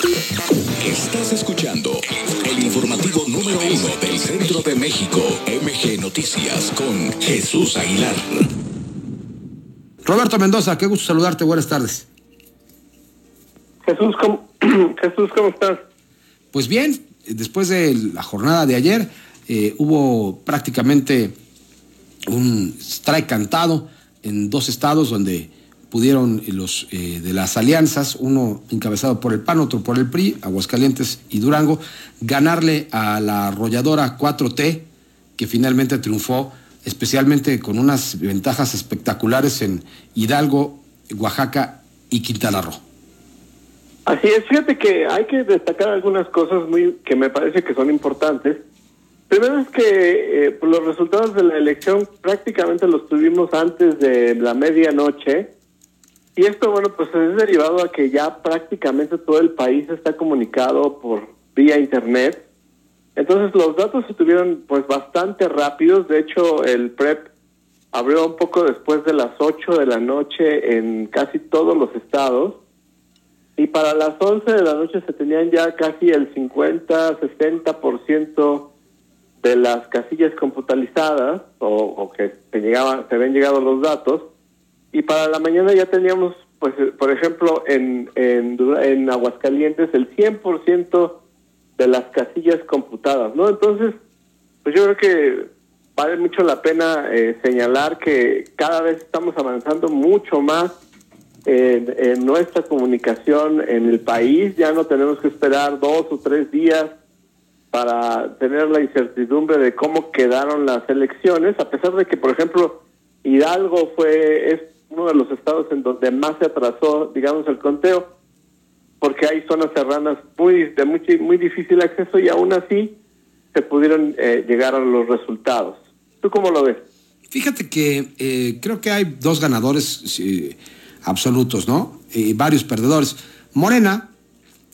Estás escuchando el informativo número uno del centro de México, MG Noticias, con Jesús Aguilar. Roberto Mendoza, qué gusto saludarte, buenas tardes. Jesús, ¿cómo, Jesús, ¿cómo estás? Pues bien, después de la jornada de ayer, eh, hubo prácticamente un strike cantado en dos estados donde pudieron los eh, de las alianzas, uno encabezado por el PAN, otro por el PRI, Aguascalientes y Durango, ganarle a la arrolladora 4T, que finalmente triunfó, especialmente con unas ventajas espectaculares en Hidalgo, Oaxaca y Quintana Roo. Así es, fíjate que hay que destacar algunas cosas muy que me parece que son importantes. Primero es que eh, los resultados de la elección prácticamente los tuvimos antes de la medianoche y esto, bueno, pues es derivado a que ya prácticamente todo el país está comunicado por vía internet. Entonces los datos se tuvieron pues bastante rápidos. De hecho, el PREP abrió un poco después de las 8 de la noche en casi todos los estados. Y para las 11 de la noche se tenían ya casi el 50, 60% de las casillas computalizadas o, o que se, llegaban, se habían llegado los datos y para la mañana ya teníamos, pues, eh, por ejemplo, en, en, en Aguascalientes el 100% de las casillas computadas, ¿no? Entonces, pues yo creo que vale mucho la pena eh, señalar que cada vez estamos avanzando mucho más en, nuestra comunicación en el país. Ya no tenemos que esperar dos o tres días para tener la incertidumbre de cómo quedaron las elecciones, a pesar de que, por ejemplo, Hidalgo fue uno de los estados en donde más se atrasó, digamos, el conteo, porque hay zonas serranas muy de muy, muy difícil acceso y aún así se pudieron eh, llegar a los resultados. ¿Tú cómo lo ves? Fíjate que eh, creo que hay dos ganadores absolutos, ¿no? Y varios perdedores. Morena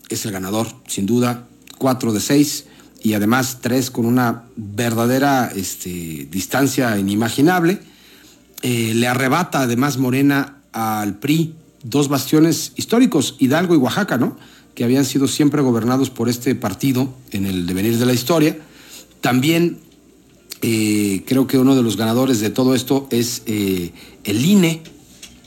es el ganador, sin duda, cuatro de seis y además tres con una verdadera este, distancia inimaginable. Eh, le arrebata además Morena al PRI dos bastiones históricos, Hidalgo y Oaxaca, ¿no? Que habían sido siempre gobernados por este partido en el devenir de la historia. También eh, creo que uno de los ganadores de todo esto es eh, el INE,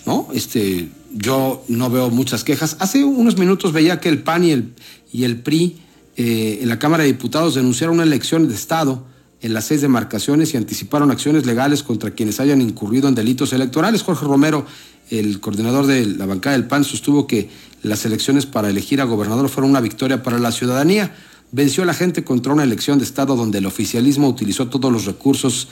¿no? Este, yo no veo muchas quejas. Hace unos minutos veía que el PAN y el, y el PRI en la Cámara de Diputados denunciaron una elección de Estado en las seis demarcaciones y anticiparon acciones legales contra quienes hayan incurrido en delitos electorales. Jorge Romero, el coordinador de la bancada del PAN, sostuvo que las elecciones para elegir a gobernador fueron una victoria para la ciudadanía. Venció a la gente contra una elección de Estado donde el oficialismo utilizó todos los recursos,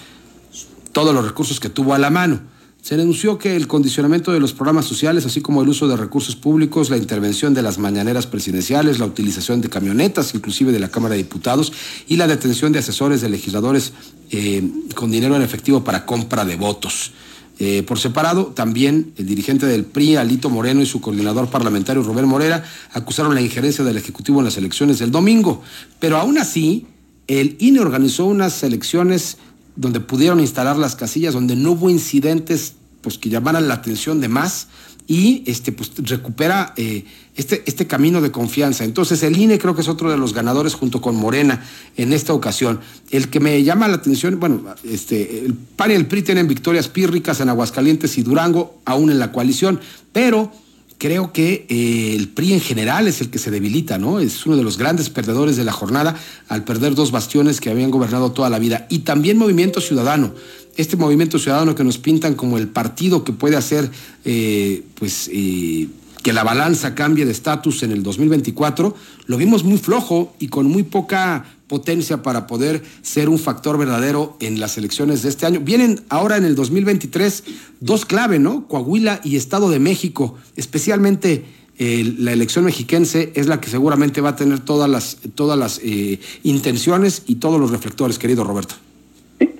todos los recursos que tuvo a la mano. Se denunció que el condicionamiento de los programas sociales, así como el uso de recursos públicos, la intervención de las mañaneras presidenciales, la utilización de camionetas, inclusive de la Cámara de Diputados, y la detención de asesores de legisladores eh, con dinero en efectivo para compra de votos. Eh, por separado, también el dirigente del PRI, Alito Moreno, y su coordinador parlamentario, Rubén Morera, acusaron la injerencia del Ejecutivo en las elecciones del domingo. Pero aún así, el INE organizó unas elecciones donde pudieron instalar las casillas, donde no hubo incidentes pues, que llamaran la atención de más y este, pues, recupera eh, este, este camino de confianza. Entonces el INE creo que es otro de los ganadores junto con Morena en esta ocasión. El que me llama la atención, bueno, este, el PAN y el PRI tienen victorias pírricas en Aguascalientes y Durango, aún en la coalición, pero creo que eh, el PRI en general es el que se debilita, ¿no? Es uno de los grandes perdedores de la jornada al perder dos bastiones que habían gobernado toda la vida. Y también Movimiento Ciudadano. Este movimiento ciudadano que nos pintan como el partido que puede hacer, eh, pues, eh, que la balanza cambie de estatus en el 2024, lo vimos muy flojo y con muy poca potencia para poder ser un factor verdadero en las elecciones de este año. Vienen ahora en el 2023 dos clave, ¿no? Coahuila y Estado de México, especialmente eh, la elección mexiquense es la que seguramente va a tener todas las, todas las eh, intenciones y todos los reflectores, querido Roberto.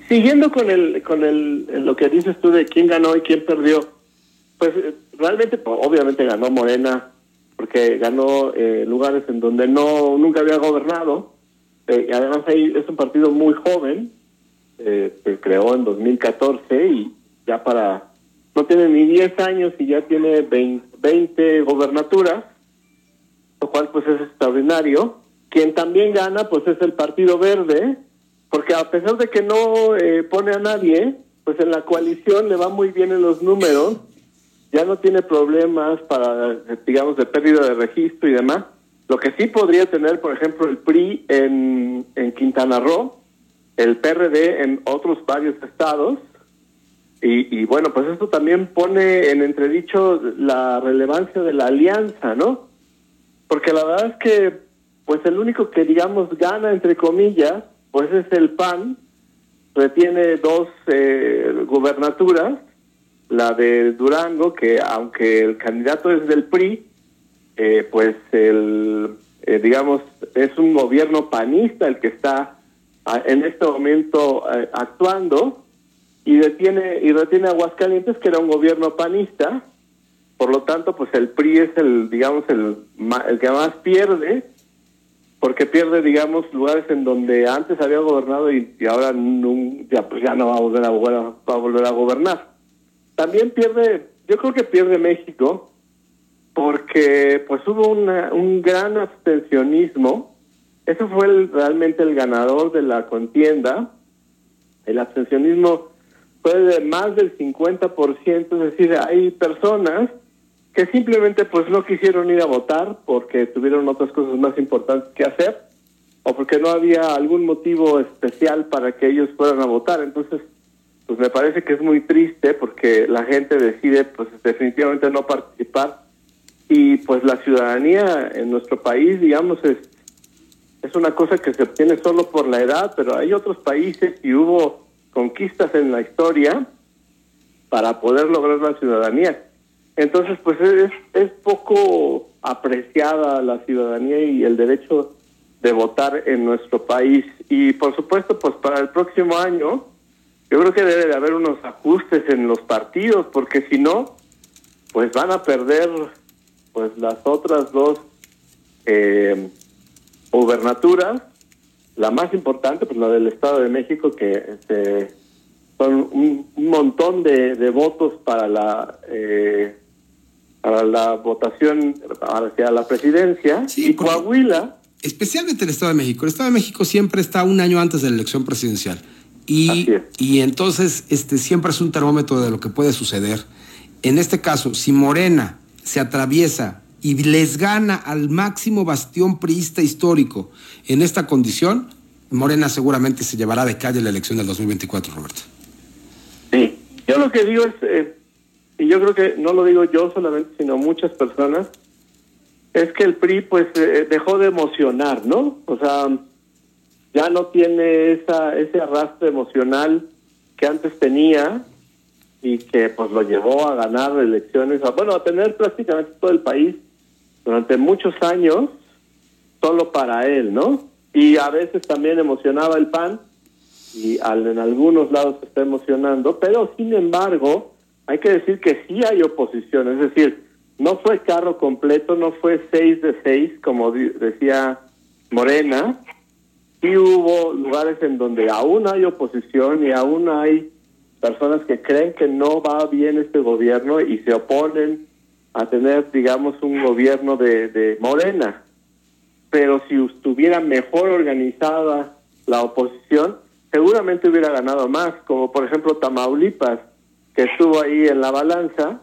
Siguiendo con el, con el, lo que dices tú de quién ganó y quién perdió, pues eh, realmente, pues, obviamente ganó Morena, porque ganó lugares en donde no nunca había gobernado, eh, además ahí es un partido muy joven, eh, se creó en 2014 y ya para, no tiene ni 10 años y ya tiene 20, gobernaturas. lo cual pues es extraordinario. Quien también gana pues es el Partido Verde, porque a pesar de que no eh, pone a nadie, pues en la coalición le va muy bien en los números, ya no tiene problemas para, digamos, de pérdida de registro y demás. Lo que sí podría tener, por ejemplo, el PRI en, en Quintana Roo, el PRD en otros varios estados, y, y, bueno, pues esto también pone en entredicho la relevancia de la alianza, ¿no? Porque la verdad es que, pues el único que, digamos, gana, entre comillas, pues es el PAN, retiene dos eh, gubernaturas, la de Durango, que aunque el candidato es del PRI, eh, pues el, eh, digamos, es un gobierno panista el que está ah, en este momento eh, actuando y detiene y retiene Aguascalientes que era un gobierno panista. Por lo tanto pues el PRI es el digamos el, el que más pierde porque pierde digamos lugares en donde antes había gobernado y, ahora ya pues ya no va a volver a, va a volver a gobernar también pierde yo creo que pierde México porque pues hubo un gran abstencionismo eso fue realmente el ganador de la contienda el abstencionismo fue de más del 50%, es decir, hay personas que simplemente pues no quisieron ir a votar porque tuvieron otras cosas más importantes que hacer o porque no había algún motivo especial para que ellos fueran a votar. Entonces, pues me parece que es muy triste porque la gente decide pues definitivamente no participar y pues la ciudadanía en nuestro país, digamos, es, es una cosa que se obtiene solo por la edad, pero hay otros países y hubo conquistas en la historia para poder lograr la ciudadanía. Entonces, pues es, es poco apreciada la ciudadanía y el derecho de votar en nuestro país. Y por supuesto, pues para el próximo año, yo creo que debe de haber unos ajustes en los partidos, porque si no, pues van a perder pues las otras dos eh, gubernaturas la más importante, pues la del Estado de México, que este, son un, montón de, votos para la eh, para la votación hacia la presidencia. y Coahuila. Especialmente el Estado de México. El Estado de México siempre está un año antes de la elección presidencial. Y, y entonces este, siempre es un termómetro de lo que puede suceder. En este caso, si Morena se atraviesa y les gana al máximo bastión priista histórico en esta condición, Morena seguramente se llevará de calle la elección del 2024, Roberto. Sí, yo lo que digo es, eh, y yo creo que no lo digo yo solamente, sino muchas personas, es que el PRI pues eh, dejó de emocionar, ¿no? O sea, ya no tiene esa ese arrastre emocional que antes tenía y que pues lo llevó a ganar elecciones, bueno, a tener prácticamente todo el país durante muchos años solo para él, ¿no? Y a veces también emocionaba el PAN y al, en algunos lados está emocionando, pero sin embargo hay que decir que sí hay oposición, es decir, no fue carro completo, no fue seis de seis, como decía Morena, sí hubo lugares en donde aún hay oposición y aún hay personas que creen que no va bien este gobierno y se oponen a tener, digamos, un gobierno de, de Morena. Pero si estuviera mejor organizada la oposición, seguramente hubiera ganado más, como por ejemplo Tamaulipas, que estuvo ahí en la balanza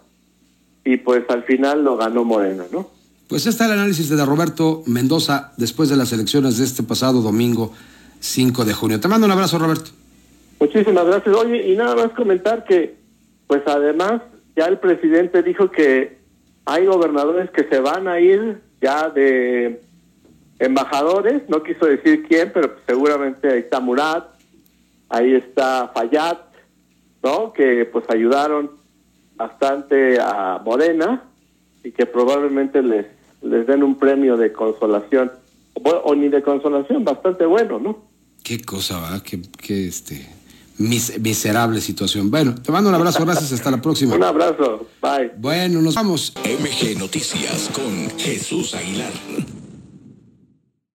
y pues al final lo ganó Morena, ¿no? Pues está el análisis de Roberto Mendoza después de las elecciones de este pasado domingo 5 de junio. Te mando un abrazo, Roberto. Muchísimas gracias. Oye, y nada más comentar que, pues además, ya el presidente dijo que hay gobernadores que se van a ir ya de embajadores, no quiso decir quién, pero seguramente ahí está Murat, ahí está Fayad, ¿no? Que pues ayudaron bastante a Morena y que probablemente les, les den un premio de consolación, o, ni de consolación, bastante bueno, ¿no? Qué cosa, ¿verdad? Qué, este mis, miserable situación. Bueno, te mando un abrazo, gracias, hasta la próxima. Un abrazo, bye. Bueno, nos vamos. MG Noticias con Jesús Aguilar.